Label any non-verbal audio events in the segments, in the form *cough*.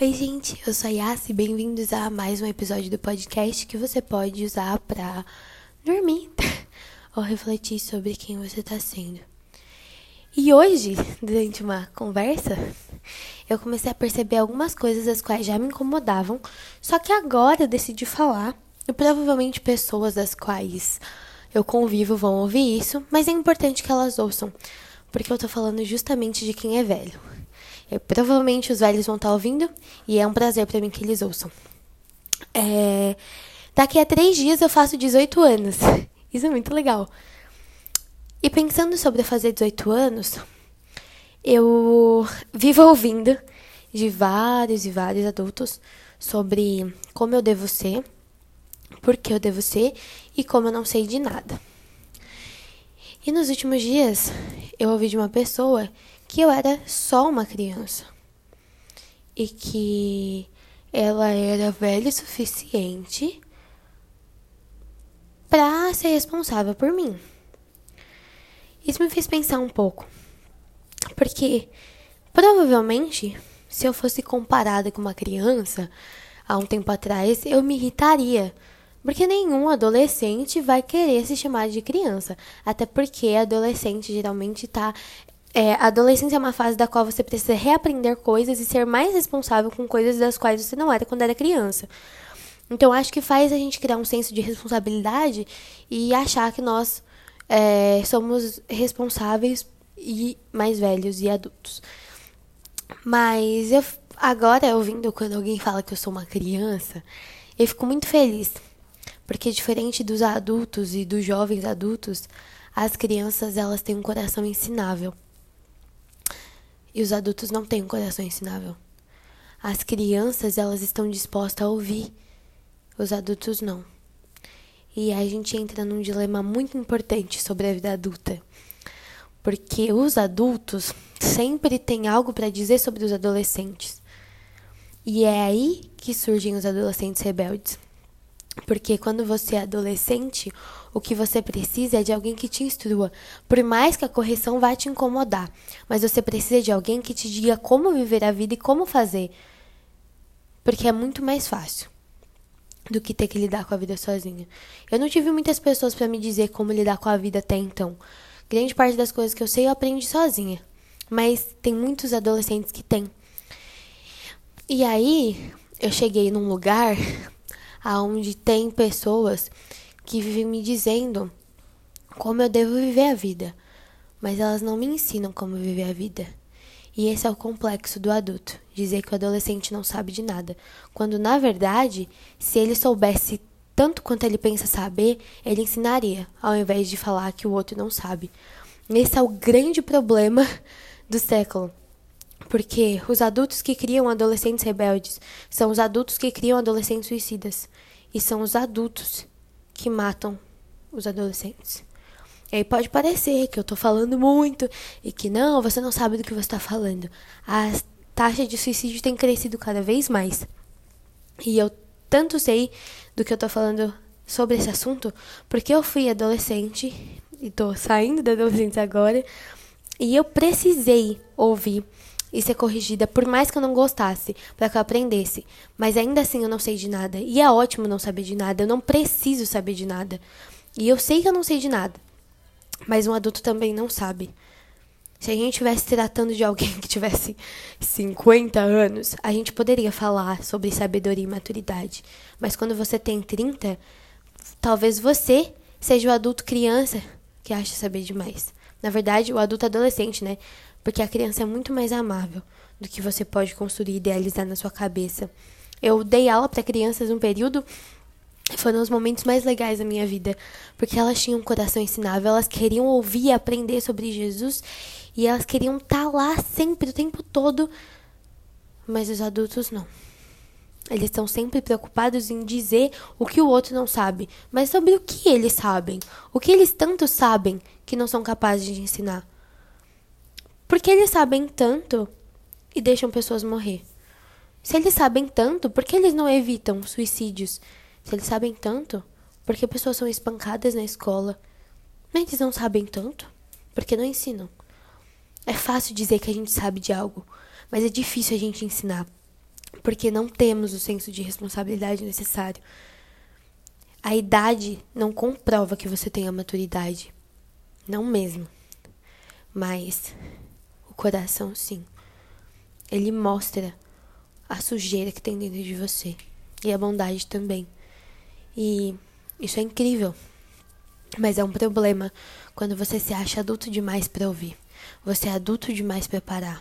Oi, gente, eu sou a Yas e bem-vindos a mais um episódio do podcast que você pode usar para dormir *laughs* ou refletir sobre quem você está sendo. E hoje, durante uma conversa, eu comecei a perceber algumas coisas as quais já me incomodavam, só que agora eu decidi falar, e provavelmente pessoas das quais eu convivo vão ouvir isso, mas é importante que elas ouçam, porque eu tô falando justamente de quem é velho. Eu, provavelmente os velhos vão estar ouvindo e é um prazer para mim que eles ouçam. É, daqui a três dias eu faço 18 anos. *laughs* Isso é muito legal. E pensando sobre fazer 18 anos, eu vivo ouvindo de vários e vários adultos sobre como eu devo ser, por que eu devo ser e como eu não sei de nada. E nos últimos dias, eu ouvi de uma pessoa que eu era só uma criança e que ela era velha o suficiente para ser responsável por mim. Isso me fez pensar um pouco, porque provavelmente se eu fosse comparada com uma criança há um tempo atrás, eu me irritaria. Porque nenhum adolescente vai querer se chamar de criança. Até porque adolescente geralmente está é, a adolescência é uma fase da qual você precisa reaprender coisas e ser mais responsável com coisas das quais você não era quando era criança. Então, acho que faz a gente criar um senso de responsabilidade e achar que nós é, somos responsáveis e mais velhos e adultos. Mas eu agora, ouvindo quando alguém fala que eu sou uma criança, eu fico muito feliz. Porque diferente dos adultos e dos jovens adultos, as crianças elas têm um coração ensinável. E os adultos não têm um coração ensinável. As crianças, elas estão dispostas a ouvir. Os adultos não. E a gente entra num dilema muito importante sobre a vida adulta. Porque os adultos sempre têm algo para dizer sobre os adolescentes. E é aí que surgem os adolescentes rebeldes. Porque quando você é adolescente, o que você precisa é de alguém que te instrua. Por mais que a correção vá te incomodar, mas você precisa de alguém que te diga como viver a vida e como fazer. Porque é muito mais fácil do que ter que lidar com a vida sozinha. Eu não tive muitas pessoas para me dizer como lidar com a vida até então. Grande parte das coisas que eu sei eu aprendi sozinha. Mas tem muitos adolescentes que têm. E aí, eu cheguei num lugar aonde tem pessoas que vivem me dizendo como eu devo viver a vida, mas elas não me ensinam como viver a vida. E esse é o complexo do adulto, dizer que o adolescente não sabe de nada, quando na verdade, se ele soubesse tanto quanto ele pensa saber, ele ensinaria, ao invés de falar que o outro não sabe. Esse é o grande problema do século. Porque os adultos que criam adolescentes rebeldes são os adultos que criam adolescentes suicidas. E são os adultos que matam os adolescentes. E aí pode parecer que eu tô falando muito e que não, você não sabe do que você está falando. A taxa de suicídio tem crescido cada vez mais. E eu tanto sei do que eu tô falando sobre esse assunto porque eu fui adolescente e tô saindo da adolescência agora. E eu precisei ouvir e ser corrigida, por mais que eu não gostasse, para que eu aprendesse. Mas ainda assim eu não sei de nada. E é ótimo não saber de nada, eu não preciso saber de nada. E eu sei que eu não sei de nada. Mas um adulto também não sabe. Se a gente estivesse tratando de alguém que tivesse 50 anos, a gente poderia falar sobre sabedoria e maturidade. Mas quando você tem 30, talvez você seja o adulto criança que acha saber demais. Na verdade, o adulto adolescente, né? Porque a criança é muito mais amável do que você pode construir e idealizar na sua cabeça. Eu dei aula para crianças um período foram os momentos mais legais da minha vida, porque elas tinham um coração ensinável, elas queriam ouvir e aprender sobre Jesus e elas queriam estar tá lá sempre, o tempo todo. Mas os adultos não. Eles estão sempre preocupados em dizer o que o outro não sabe, mas sobre o que eles sabem, o que eles tanto sabem que não são capazes de ensinar. Porque eles sabem tanto e deixam pessoas morrer. Se eles sabem tanto, por que eles não evitam suicídios? Se eles sabem tanto, por que pessoas são espancadas na escola? Mas eles não sabem tanto, porque não ensinam. É fácil dizer que a gente sabe de algo, mas é difícil a gente ensinar. porque não temos o senso de responsabilidade necessário. A idade não comprova que você tem a maturidade. Não mesmo. Mas coração, sim. Ele mostra a sujeira que tem dentro de você. E a bondade também. E isso é incrível. Mas é um problema quando você se acha adulto demais para ouvir. Você é adulto demais para parar.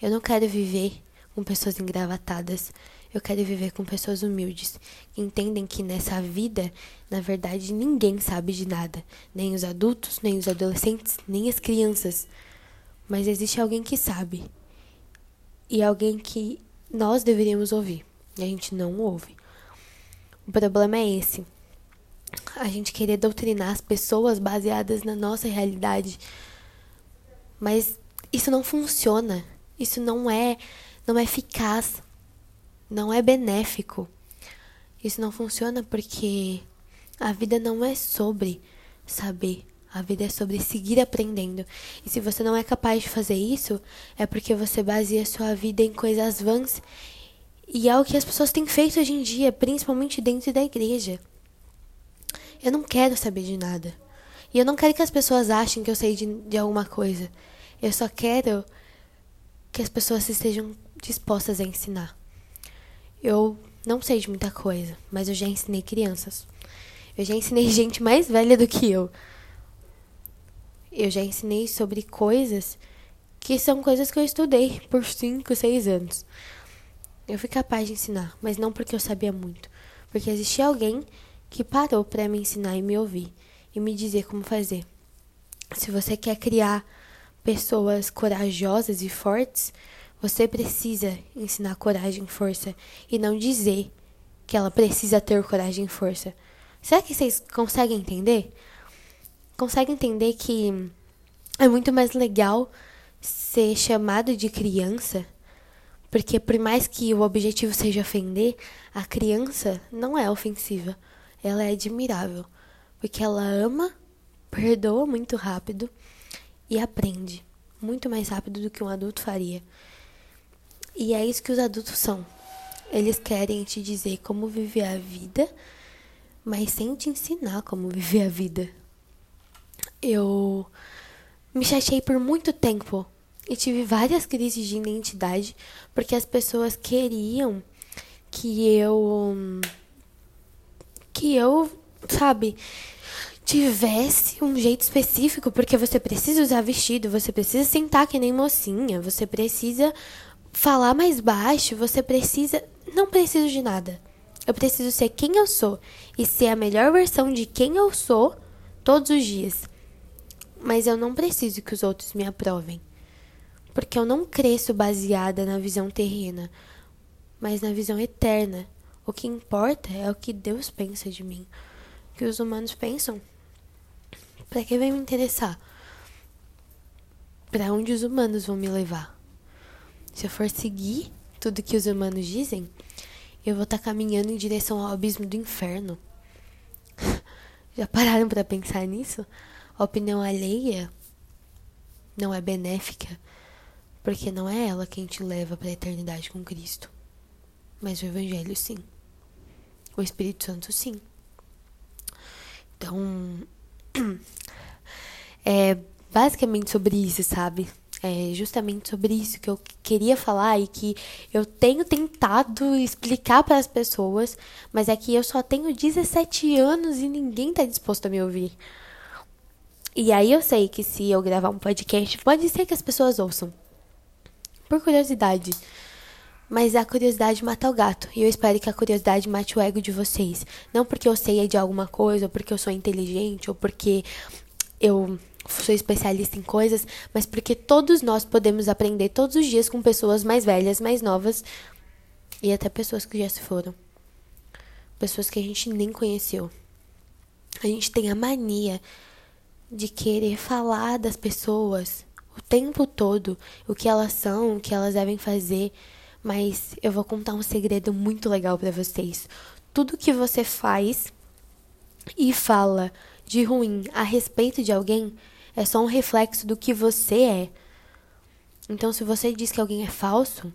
Eu não quero viver com pessoas engravatadas. Eu quero viver com pessoas humildes, que entendem que nessa vida, na verdade, ninguém sabe de nada, nem os adultos, nem os adolescentes, nem as crianças. Mas existe alguém que sabe. E alguém que nós deveríamos ouvir. E a gente não ouve. O problema é esse. A gente querer doutrinar as pessoas baseadas na nossa realidade. Mas isso não funciona. Isso não é não é eficaz, não é benéfico. Isso não funciona porque a vida não é sobre saber. A vida é sobre seguir aprendendo. E se você não é capaz de fazer isso, é porque você baseia sua vida em coisas vãs. E é o que as pessoas têm feito hoje em dia, principalmente dentro da igreja. Eu não quero saber de nada. E eu não quero que as pessoas achem que eu sei de, de alguma coisa. Eu só quero que as pessoas estejam dispostas a ensinar. Eu não sei de muita coisa, mas eu já ensinei crianças. Eu já ensinei *laughs* gente mais velha do que eu. Eu já ensinei sobre coisas que são coisas que eu estudei por 5, 6 anos. Eu fui capaz de ensinar, mas não porque eu sabia muito, porque existia alguém que parou para me ensinar e me ouvir e me dizer como fazer. Se você quer criar pessoas corajosas e fortes, você precisa ensinar coragem e força e não dizer que ela precisa ter coragem e força. Será que vocês conseguem entender? Conseguem entender que é muito mais legal ser chamado de criança? Porque por mais que o objetivo seja ofender, a criança não é ofensiva. Ela é admirável, porque ela ama, perdoa muito rápido e aprende muito mais rápido do que um adulto faria. E é isso que os adultos são. Eles querem te dizer como viver a vida, mas sem te ensinar como *laughs* viver a vida. Eu me chateei por muito tempo e tive várias crises de identidade porque as pessoas queriam que eu que eu, sabe, tivesse um jeito específico, porque você precisa usar vestido, você precisa sentar que nem mocinha, você precisa falar mais baixo, você precisa. Não preciso de nada. Eu preciso ser quem eu sou e ser a melhor versão de quem eu sou todos os dias. Mas eu não preciso que os outros me aprovem. Porque eu não cresço baseada na visão terrena, mas na visão eterna. O que importa é o que Deus pensa de mim. O que os humanos pensam. Para que vai me interessar? Para onde os humanos vão me levar? Se eu for seguir tudo que os humanos dizem, eu vou estar tá caminhando em direção ao abismo do inferno. *laughs* Já pararam para pensar nisso? A opinião alheia não é benéfica, porque não é ela quem te leva para a eternidade com Cristo. Mas o Evangelho, sim. O Espírito Santo, sim. Então, *clears throat* é basicamente sobre isso, sabe? é justamente sobre isso que eu queria falar e que eu tenho tentado explicar para as pessoas, mas é que eu só tenho 17 anos e ninguém está disposto a me ouvir. E aí eu sei que se eu gravar um podcast, pode ser que as pessoas ouçam. Por curiosidade. Mas a curiosidade mata o gato. E eu espero que a curiosidade mate o ego de vocês. Não porque eu sei de alguma coisa, ou porque eu sou inteligente, ou porque eu sou especialista em coisas, mas porque todos nós podemos aprender todos os dias com pessoas mais velhas, mais novas e até pessoas que já se foram. Pessoas que a gente nem conheceu. A gente tem a mania de querer falar das pessoas o tempo todo, o que elas são, o que elas devem fazer, mas eu vou contar um segredo muito legal para vocês. Tudo que você faz e fala de ruim a respeito de alguém é só um reflexo do que você é. Então, se você diz que alguém é falso,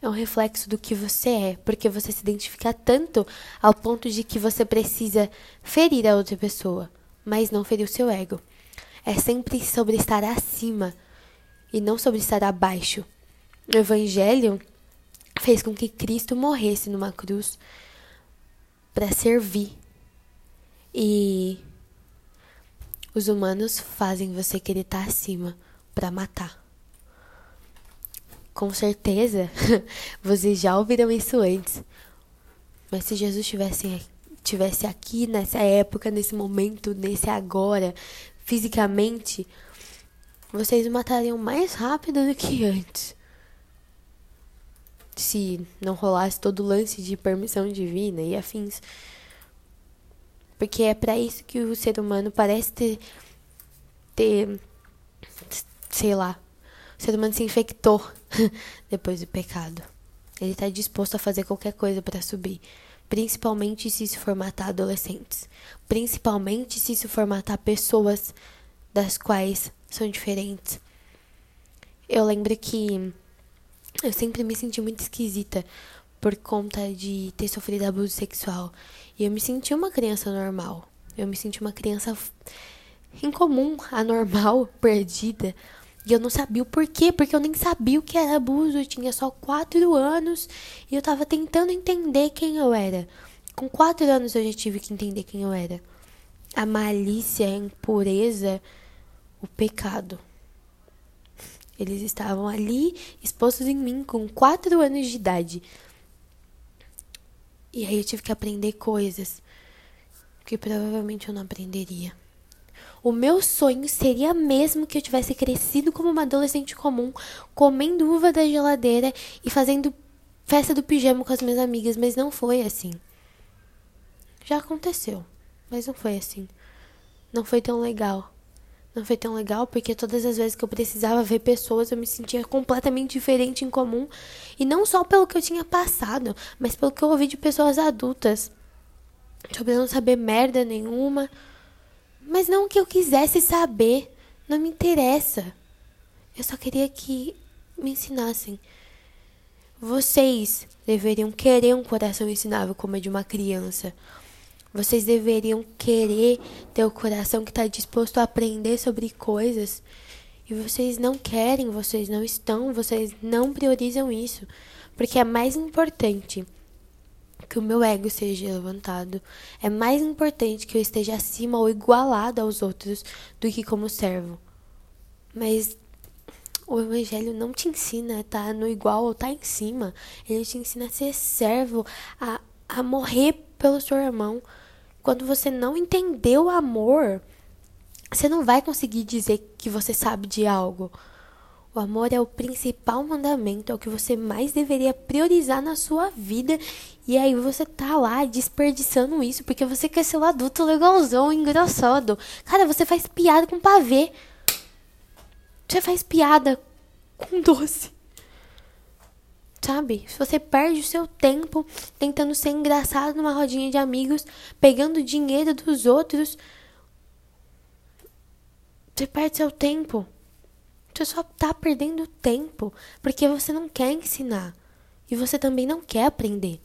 é um reflexo do que você é, porque você se identifica tanto ao ponto de que você precisa ferir a outra pessoa, mas não ferir o seu ego. É sempre sobre estar acima e não sobre estar abaixo. O Evangelho fez com que Cristo morresse numa cruz para servir. E os humanos fazem você querer estar acima para matar. Com certeza, *laughs* vocês já ouviram isso antes. Mas se Jesus tivesse, tivesse aqui nessa época, nesse momento, nesse agora, fisicamente, vocês matariam mais rápido do que antes. Se não rolasse todo o lance de permissão divina e afins. Porque é para isso que o ser humano parece ter, ter sei lá, o ser humano se infectou *laughs* depois do pecado. Ele está disposto a fazer qualquer coisa para subir, principalmente se isso for matar adolescentes, principalmente se isso for matar pessoas das quais são diferentes. Eu lembro que eu sempre me senti muito esquisita por conta de ter sofrido abuso sexual. E eu me senti uma criança normal. Eu me senti uma criança incomum, anormal, *laughs* perdida. E eu não sabia o porquê, porque eu nem sabia o que era abuso. Eu tinha só quatro anos e eu tava tentando entender quem eu era. Com quatro anos eu já tive que entender quem eu era. A malícia, a impureza, o pecado. Eles estavam ali expostos em mim com quatro anos de idade. E aí eu tive que aprender coisas que provavelmente eu não aprenderia. O meu sonho seria mesmo que eu tivesse crescido como uma adolescente comum, comendo uva da geladeira e fazendo festa do pijama com as minhas amigas, mas não foi assim. Já aconteceu, mas não foi assim. Não foi tão legal. Não foi tão legal porque todas as vezes que eu precisava ver pessoas eu me sentia completamente diferente em comum. E não só pelo que eu tinha passado, mas pelo que eu ouvi de pessoas adultas. Sobre não saber merda nenhuma, mas não que eu quisesse saber. Não me interessa. Eu só queria que me ensinassem. Vocês deveriam querer um coração ensinável como é de uma criança. Vocês deveriam querer ter o coração que está disposto a aprender sobre coisas. E vocês não querem, vocês não estão, vocês não priorizam isso. Porque é mais importante que o meu ego seja levantado. É mais importante que eu esteja acima ou igualado aos outros do que como servo. Mas o evangelho não te ensina a estar no igual ou estar tá em cima. Ele te ensina a ser servo, a, a morrer pelo seu irmão. Quando você não entendeu o amor, você não vai conseguir dizer que você sabe de algo. O amor é o principal mandamento, é o que você mais deveria priorizar na sua vida. E aí você tá lá desperdiçando isso porque você quer ser um adulto legalzão, engraçado. Cara, você faz piada com pavê. Você faz piada com doce. Sabe? Se você perde o seu tempo tentando ser engraçado numa rodinha de amigos, pegando dinheiro dos outros, você perde seu tempo. Você só tá perdendo tempo porque você não quer ensinar e você também não quer aprender.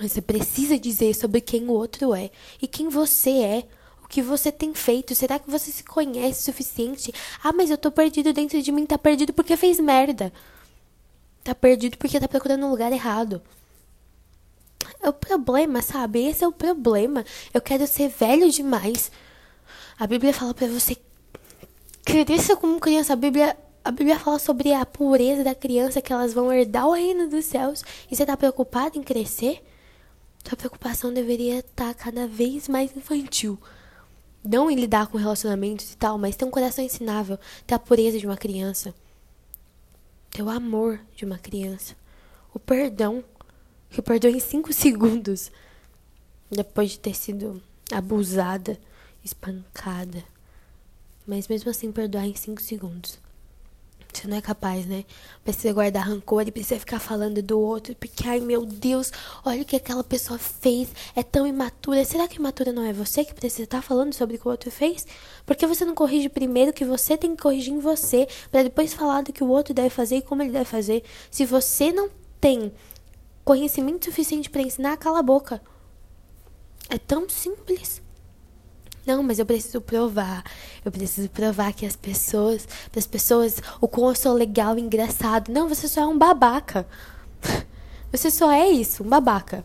Você precisa dizer sobre quem o outro é e quem você é, o que você tem feito. Será que você se conhece o suficiente? Ah, mas eu tô perdido dentro de mim. Tá perdido porque fez merda. Tá perdido porque tá procurando um lugar errado. É o problema, sabe? Esse é o problema. Eu quero ser velho demais. A Bíblia fala para você Cresça como criança. A Bíblia, a Bíblia fala sobre a pureza da criança, que elas vão herdar o reino dos céus. E você está preocupado em crescer? Sua preocupação deveria estar tá cada vez mais infantil. Não em lidar com relacionamentos e tal, mas ter um coração ensinável, ter a pureza de uma criança, ter o amor de uma criança, o perdão, que perdoa em cinco *laughs* segundos, depois de ter sido abusada, espancada mas mesmo assim perdoar em 5 segundos. Você não é capaz, né? Precisa guardar rancor e precisa ficar falando do outro, porque, ai meu Deus, olha o que aquela pessoa fez, é tão imatura. Será que imatura não é você que precisa estar falando sobre o que o outro fez? Porque você não corrige primeiro que você tem que corrigir em você, para depois falar do que o outro deve fazer e como ele deve fazer? Se você não tem conhecimento suficiente para ensinar, cala a boca. É tão simples. Não, mas eu preciso provar. Eu preciso provar que as pessoas, das pessoas, o quão eu sou legal e engraçado. Não, você só é um babaca. *laughs* Você só é isso, um babaca.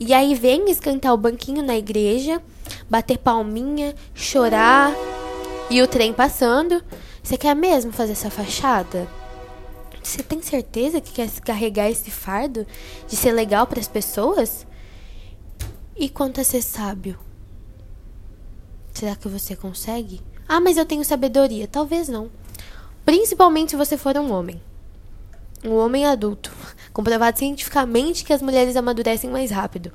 E aí vem esquentar o banquinho na igreja, bater palminha, chorar e o trem passando. Você quer mesmo fazer essa fachada? Você tem certeza que quer carregar esse fardo de ser legal para as pessoas? E quanto a ser sábio? Será que você consegue? Ah, mas eu tenho sabedoria. Talvez não. Principalmente se você for um homem. Um homem adulto. *laughs* Comprovado cientificamente que as mulheres amadurecem mais rápido.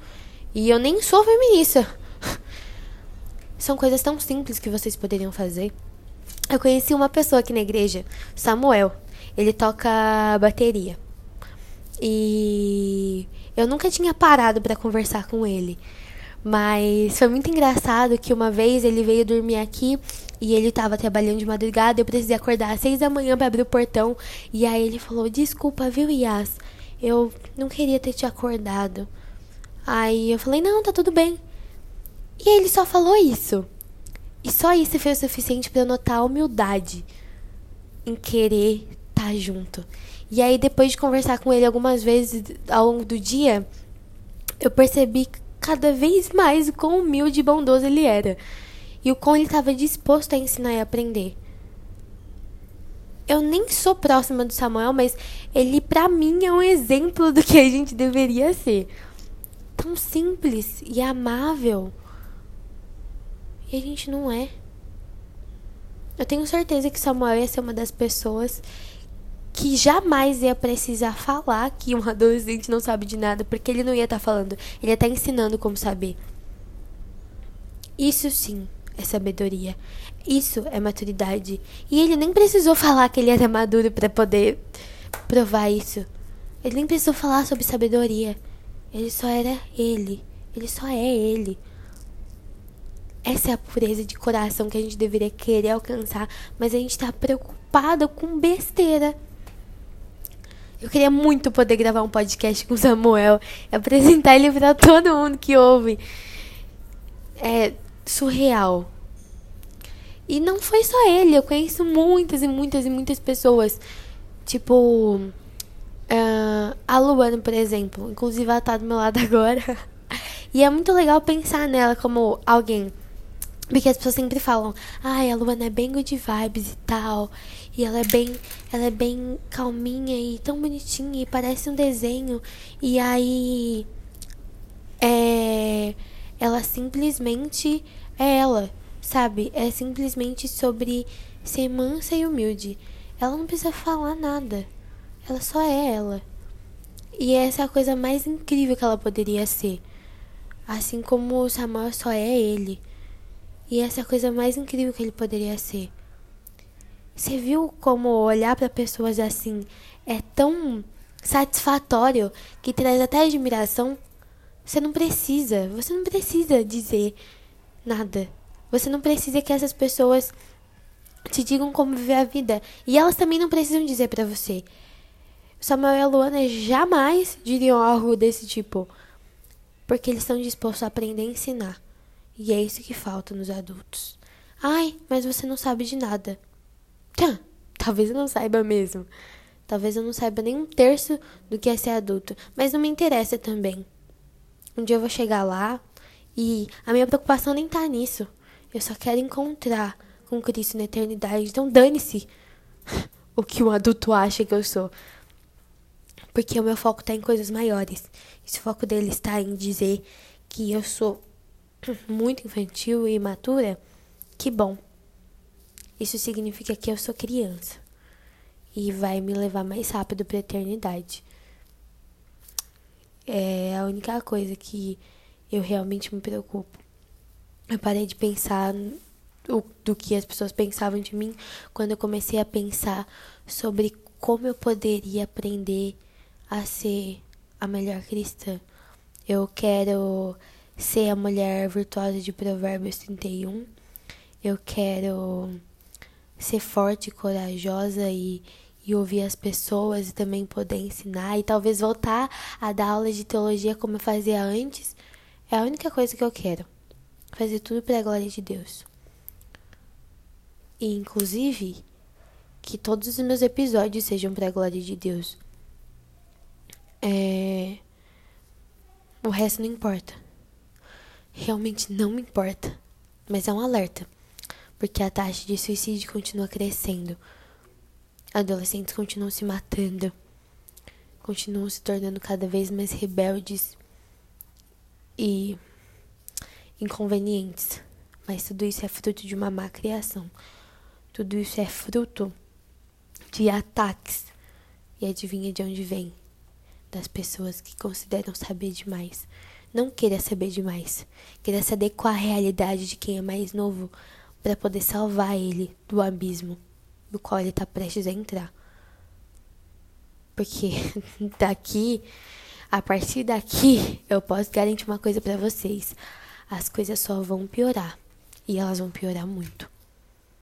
E eu nem sou feminista. *laughs* São coisas tão simples que vocês poderiam fazer. Eu conheci uma pessoa aqui na igreja, Samuel. Ele toca bateria. E eu nunca tinha parado para conversar com ele. Mas foi muito engraçado que uma vez ele veio dormir aqui e ele tava trabalhando de madrugada. Eu precisei acordar às seis da manhã para abrir o portão. E aí ele falou: Desculpa, viu, Yas? Eu não queria ter te acordado. Aí eu falei: Não, tá tudo bem. E ele só falou isso. E só isso foi o suficiente para notar a humildade em querer estar tá junto. E aí, depois de conversar com ele algumas vezes ao longo do dia, eu percebi cada vez mais o quão humilde e bondoso ele era. E o quão ele estava disposto a ensinar e aprender. Eu nem sou próxima do Samuel, mas ele, para mim, é um exemplo do que a gente deveria ser. Tão simples e amável. E a gente não é. Eu tenho certeza que Samuel ia ser uma das pessoas que jamais ia precisar falar que um adolescente não sabe de nada, porque ele não ia estar tá falando, ele ia estar tá ensinando como saber. Isso sim é sabedoria. Isso é maturidade. E ele nem precisou falar que ele era maduro para poder provar isso. Ele nem precisou falar sobre sabedoria. Ele só era ele. Ele só é ele. Essa é a pureza de coração que a gente deveria querer alcançar, mas a gente está preocupado com besteira. Eu queria muito poder gravar um podcast com o Samuel e apresentar ele para todo mundo que ouve. É surreal. E não foi só ele, eu conheço muitas e muitas e muitas pessoas. Tipo, uh, a Luana, por exemplo. Inclusive, ela tá do meu lado *laughs* agora. e é muito legal pensar nela como alguém porque as pessoas sempre falam, ai, a Luana é bem good vibes e tal. E ela é bem, ela é bem calminha e tão bonitinha e parece um desenho. E aí é ela simplesmente é ela, sabe? É simplesmente sobre ser mansa e humilde. Ela não precisa falar nada. Ela só é ela. E essa é a coisa mais incrível que ela poderia ser. Assim como o Samuel só é ele. E essa é coisa mais incrível que ele poderia ser. Você viu como olhar para pessoas assim é tão satisfatório que traz até admiração? Você não precisa, você não precisa dizer nada. Você não precisa que essas pessoas te digam como viver a vida. E elas também não precisam dizer para você. Samuel e a Luana jamais diriam algo desse tipo. Porque eles estão dispostos a aprender a ensinar. E é isso que falta nos adultos. Ai, mas você não sabe de nada. Tchã, talvez eu não saiba mesmo. Talvez eu não saiba nem um terço do que é ser adulto, mas não me interessa também. Um dia eu vou chegar lá e a minha preocupação nem tá nisso. Eu só quero encontrar com Cristo na eternidade. Então dane-se *laughs* o que um adulto acha que eu sou. Porque o meu foco tá em coisas maiores. E se o foco dele está em dizer que eu sou muito infantil e imatura, que bom. Isso significa que eu sou criança e vai me levar mais rápido para a eternidade. É a única coisa que eu realmente me preocupo. Eu parei de pensar o, do que as pessoas pensavam de mim quando eu comecei a pensar sobre como eu poderia aprender a ser a melhor cristã. Eu quero ser a mulher virtuosa de Provérbios 31. Eu quero ser forte, corajosa e, e ouvir as pessoas e também poder ensinar e talvez voltar a dar aulas de teologia como eu fazia antes, é a única coisa que eu quero. Fazer tudo para a glória de Deus. E inclusive que todos os meus episódios sejam para a glória de Deus. É... O resto não importa. Realmente não me importa. Mas é um alerta. Porque a taxa de suicídio continua crescendo. Adolescentes continuam se matando. Continuam se tornando cada vez mais rebeldes e inconvenientes. Mas tudo isso é fruto de uma má criação. Tudo isso é fruto de ataques. E adivinha de onde vem? Das pessoas que consideram saber demais não queira saber demais. Queira se adequar à realidade de quem é mais novo para poder salvar ele do abismo do qual ele está prestes a entrar. Porque *laughs* daqui, a partir daqui, eu posso garantir uma coisa para vocês: as coisas só vão piorar e elas vão piorar muito.